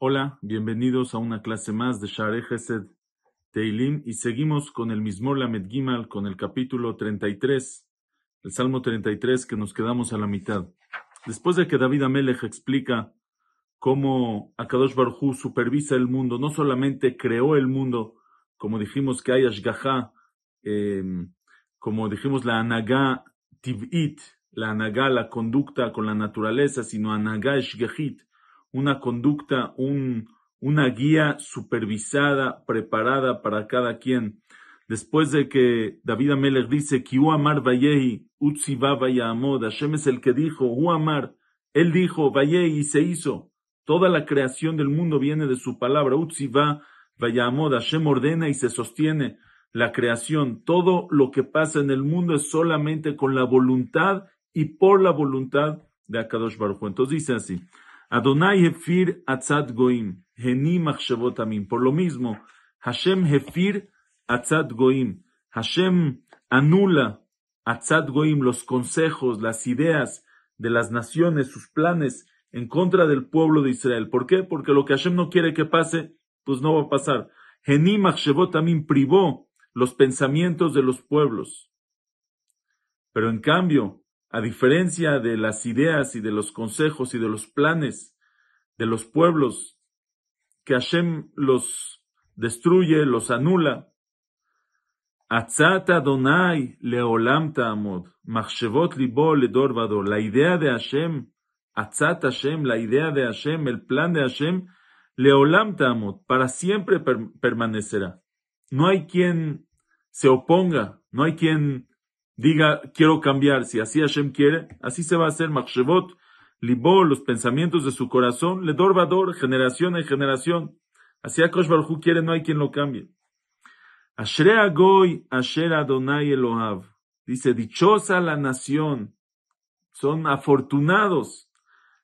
Hola, bienvenidos a una clase más de Share Gesed Teilim y seguimos con el mismo Lamed Gimal, con el capítulo 33, el Salmo 33 que nos quedamos a la mitad. Después de que David Amelech explica cómo Akadosh Baruj supervisa el mundo, no solamente creó el mundo, como dijimos que hay Ashgaha, em, como dijimos la Anagá Tiv'it, la Anagá, la conducta con la naturaleza, sino Anagá Eshgehit, una conducta, un, una guía supervisada, preparada para cada quien. Después de que David Amelech dice, Kiu Amar Vayehi, Utziva Vayamod, Hashem es el que dijo, Hu Amar, él dijo, Vayehi, y se hizo. Toda la creación del mundo viene de su palabra, Utziva Vayamod, Hashem ordena y se sostiene la creación. Todo lo que pasa en el mundo es solamente con la voluntad y por la voluntad de Akadosh Baruch Entonces dice así, Adonai Hefir Atzad Goim, Heni Machshavot Por lo mismo, Hashem Hefir Atzad Goim. Hashem anula Atzad Goim, los consejos, las ideas de las naciones, sus planes en contra del pueblo de Israel. ¿Por qué? Porque lo que Hashem no quiere que pase, pues no va a pasar. Heni Machshavot privó los pensamientos de los pueblos. Pero en cambio, a diferencia de las ideas y de los consejos y de los planes de los pueblos, que Hashem los destruye, los anula. Atzat Adonai leolam ta'amod, machshevot libo ledor La idea de Hashem, Atzat Hashem, la idea de Hashem, el plan de Hashem, leolam ta'amod, para siempre permanecerá. No hay quien se oponga, no hay quien diga, quiero cambiar, si así Hashem quiere, así se va a hacer Machshevot, Libó, los pensamientos de su corazón, le dorvador, generación en generación. Así Akosh Baruj quiere, no hay quien lo cambie. Ashrea Goy, Asher Adonai Elohav. Dice, dichosa la nación. Son afortunados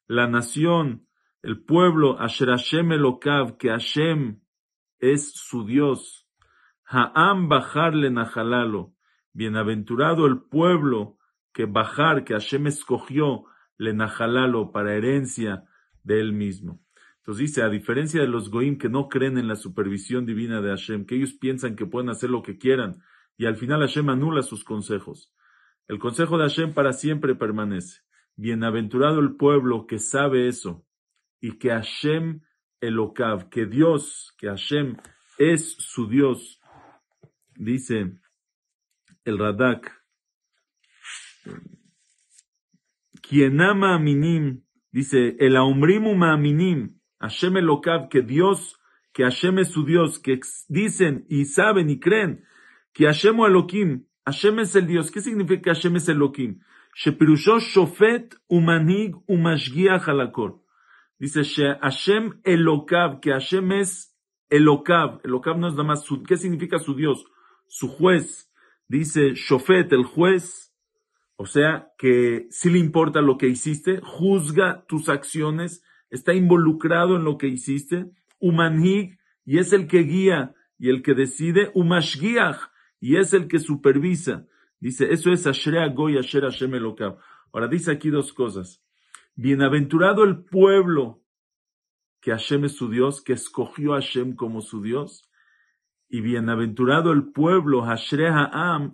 la nación, el pueblo, Asher Hashem Elokav, que Hashem es su Dios. Ha'am bajarle najalalo Bienaventurado el pueblo que bajar, que Hashem escogió, le najalalo para herencia de él mismo. Entonces dice, a diferencia de los goim que no creen en la supervisión divina de Hashem, que ellos piensan que pueden hacer lo que quieran, y al final Hashem anula sus consejos. El consejo de Hashem para siempre permanece. Bienaventurado el pueblo que sabe eso, y que Hashem Elokav, que Dios, que Hashem es su Dios, dice el Radak, quien ama a Minim, dice, el aumrimu minim, Hashem Elokav, que Dios, que Hashem es su Dios, que dicen y saben y creen que Hashem o Elohim, Hashem es el Dios. ¿Qué significa que Hashem es Elohim? Shepirusho shofet umanig umashgiach halakor. Dice Hashem Elokav, que Hashem es Elokav. Elokav no es nada más su, ¿qué significa su Dios? Su juez. Dice Shofet, el juez, o sea, que si le importa lo que hiciste, juzga tus acciones, está involucrado en lo que hiciste, Umanhig, y es el que guía y el que decide, Umashgiach, y es el que supervisa. Dice, eso es Ashrea Goy Asher Hashem Elokav. Ahora dice aquí dos cosas. Bienaventurado el pueblo que Hashem es su Dios, que escogió a Hashem como su Dios, y bienaventurado el pueblo, Ha'am,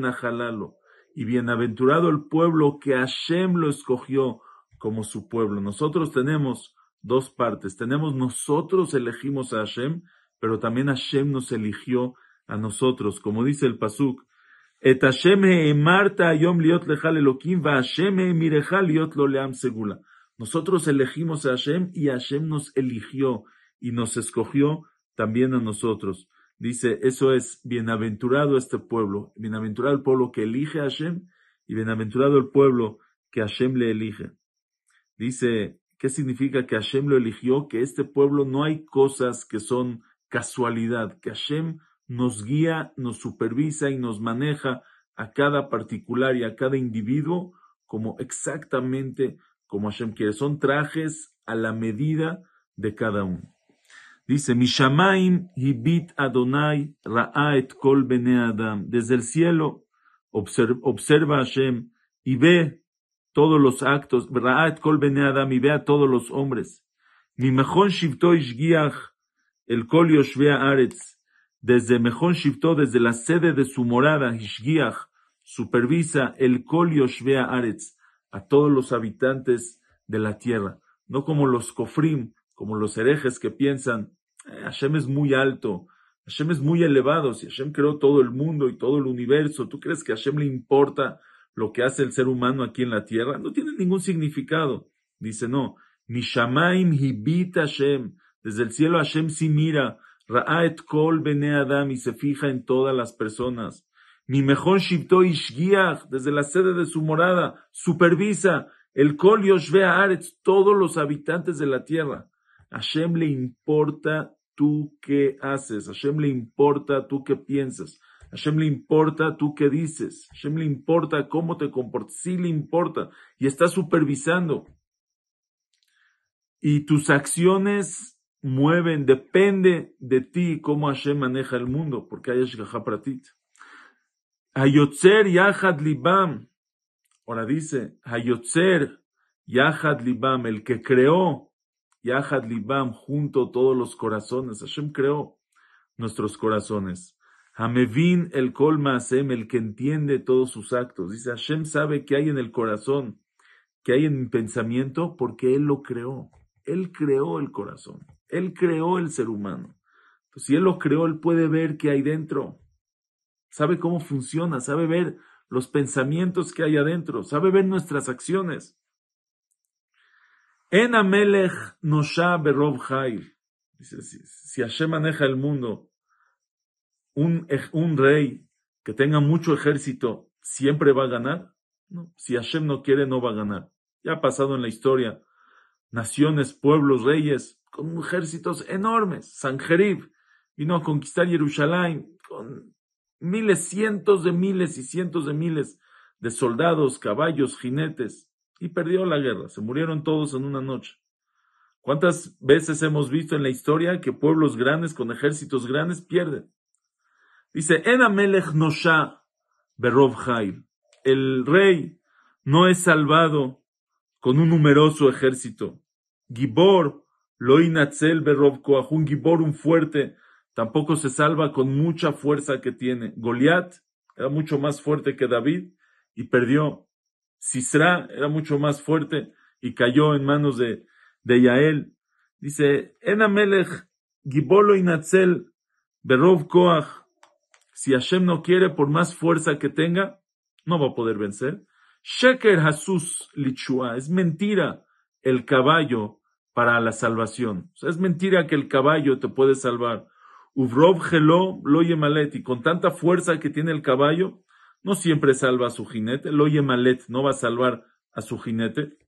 Najalalo. Y bienaventurado el pueblo que Hashem lo escogió como su pueblo. Nosotros tenemos dos partes. Tenemos nosotros elegimos a Hashem, pero también Hashem nos eligió a nosotros. Como dice el Pasuk, Marta Yom Va. Nosotros elegimos a Hashem y Hashem nos eligió y nos escogió también a nosotros. Dice, eso es bienaventurado este pueblo, bienaventurado el pueblo que elige a Hashem y bienaventurado el pueblo que Hashem le elige. Dice, ¿qué significa que Hashem lo eligió? Que este pueblo no hay cosas que son casualidad, que Hashem nos guía, nos supervisa y nos maneja a cada particular y a cada individuo como exactamente como Hashem quiere. Son trajes a la medida de cada uno. Dice, Mishamaim hibit Adonai ra'aet kol bene Adam. Desde el cielo observa, Hashem y ve todos los actos. Ra'aet kol bene Adam y ve a todos los hombres. Mi mejón shivto ishgiach el kol yoshvea aretz. Desde mejón shivto, desde la sede de su morada, ishgiach, supervisa el kol yoshvea aretz a todos los habitantes de la tierra. No como los kofrim, como los herejes que piensan, eh, Hashem es muy alto, Hashem es muy elevado, si Hashem creó todo el mundo y todo el universo, ¿tú crees que Hashem le importa lo que hace el ser humano aquí en la tierra? No tiene ningún significado. Dice, no, Mishamaim hibit Hashem, desde el cielo Hashem sí mira, Ra'aet kol bene Adam y se fija en todas las personas. Mi mejor shivto ishgiach, desde la sede de su morada, supervisa el kol yoshvea aretz, todos los habitantes de la tierra. Hashem le importa tú qué haces, Hashem le importa tú qué piensas, Hashem le importa tú qué dices, Hashem le importa cómo te comportas, sí le importa y está supervisando. Y tus acciones mueven, depende de ti cómo Hashem maneja el mundo, porque hay Ashgaha. Hayotzer Yahad Libam. Ahora dice, Hayotzer Yahad Libam, el que creó Yahad Libam, junto todos los corazones. Hashem creó nuestros corazones. Hamevin el Maasem, el que entiende todos sus actos. Dice, Hashem sabe qué hay en el corazón, qué hay en mi pensamiento, porque Él lo creó. Él creó el corazón. Él creó el ser humano. si Él lo creó, Él puede ver qué hay dentro. Sabe cómo funciona, sabe ver los pensamientos que hay adentro, sabe ver nuestras acciones. En Amelech Nosha Berov Jail. Si, Hashem maneja el mundo, un, un rey que tenga mucho ejército, ¿siempre va a ganar? Si Hashem no quiere, no va a ganar. Ya ha pasado en la historia. Naciones, pueblos, reyes, con ejércitos enormes. Sanjerib vino a conquistar Jerusalén con miles, cientos de miles y cientos de miles de soldados, caballos, jinetes y perdió la guerra. Se murieron todos en una noche. ¿Cuántas veces hemos visto en la historia que pueblos grandes con ejércitos grandes pierden? Dice, En Amelech Nosha Berov El rey no es salvado con un numeroso ejército. Gibor Loinatzel Berov Koach, un Gibor, un fuerte, tampoco se salva con mucha fuerza que tiene. Goliat era mucho más fuerte que David y perdió. Sisra era mucho más fuerte y cayó en manos de, de Yael. Dice, Enamelech, Gibolo Inatzel, Berov Koach, si Hashem no quiere, por más fuerza que tenga, no va a poder vencer. Sheker Hasus Lichua, es mentira el caballo para la salvación. Es mentira que el caballo te puede salvar. Uvrov Gelo lo Yemalet, y con tanta fuerza que tiene el caballo, no siempre salva a su jinete. Lo Malet no va a salvar a su jinete.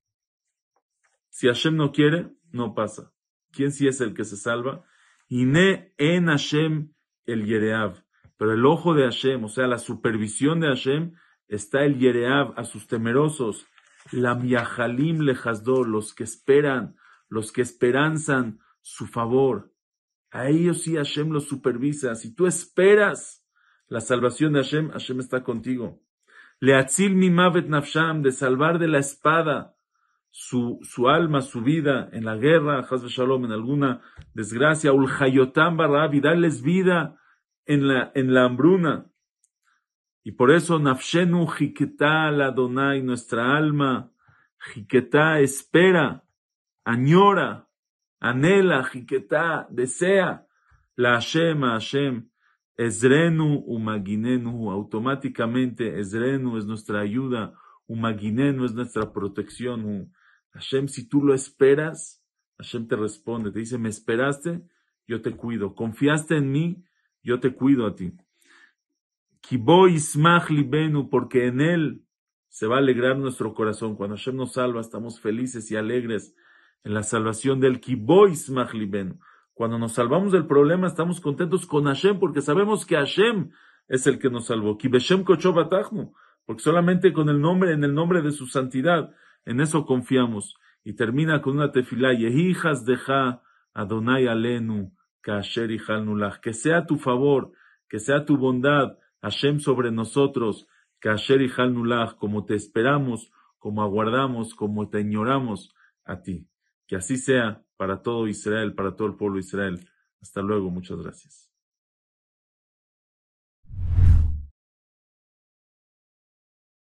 Si Hashem no quiere, no pasa. ¿Quién sí es el que se salva? Ine en Hashem el Yereav. Pero el ojo de Hashem, o sea, la supervisión de Hashem, está el Yereav a sus temerosos. La Miahalim lejasdo, los que esperan, los que esperanzan su favor. A ellos sí Hashem los supervisa. Si tú esperas la salvación de Hashem, Hashem está contigo. Leatzil mi mavet nafsham, de salvar de la espada su, su alma, su vida en la guerra, Shalom, en alguna desgracia, ulhayotam barab, y darles vida en la, en la hambruna. Y por eso, nafshenu jiketa la donai, nuestra alma, jiketa espera, añora, anhela, jiketa, desea, la Hashem, Hashem, Ezrenu umaginenu, automáticamente Ezrenu es nuestra ayuda, umaginenu es nuestra protección. Hashem, si tú lo esperas, Hashem te responde, te dice, me esperaste, yo te cuido. Confiaste en mí, yo te cuido a ti. Kibo ismach libenu, porque en él se va a alegrar nuestro corazón. Cuando Hashem nos salva, estamos felices y alegres en la salvación del Kibo ismach libenu. Cuando nos salvamos del problema, estamos contentos con Hashem porque sabemos que Hashem es el que nos salvó. Porque solamente con el nombre, en el nombre de su santidad, en eso confiamos. Y termina con una tefilá, Yehijas deja Adonai alenu, kasher y que sea tu favor, que sea tu bondad, Hashem sobre nosotros, kasher y como te esperamos, como aguardamos, como te ignoramos a ti. Que así sea para todo Israel, para todo el pueblo de Israel. Hasta luego, muchas gracias.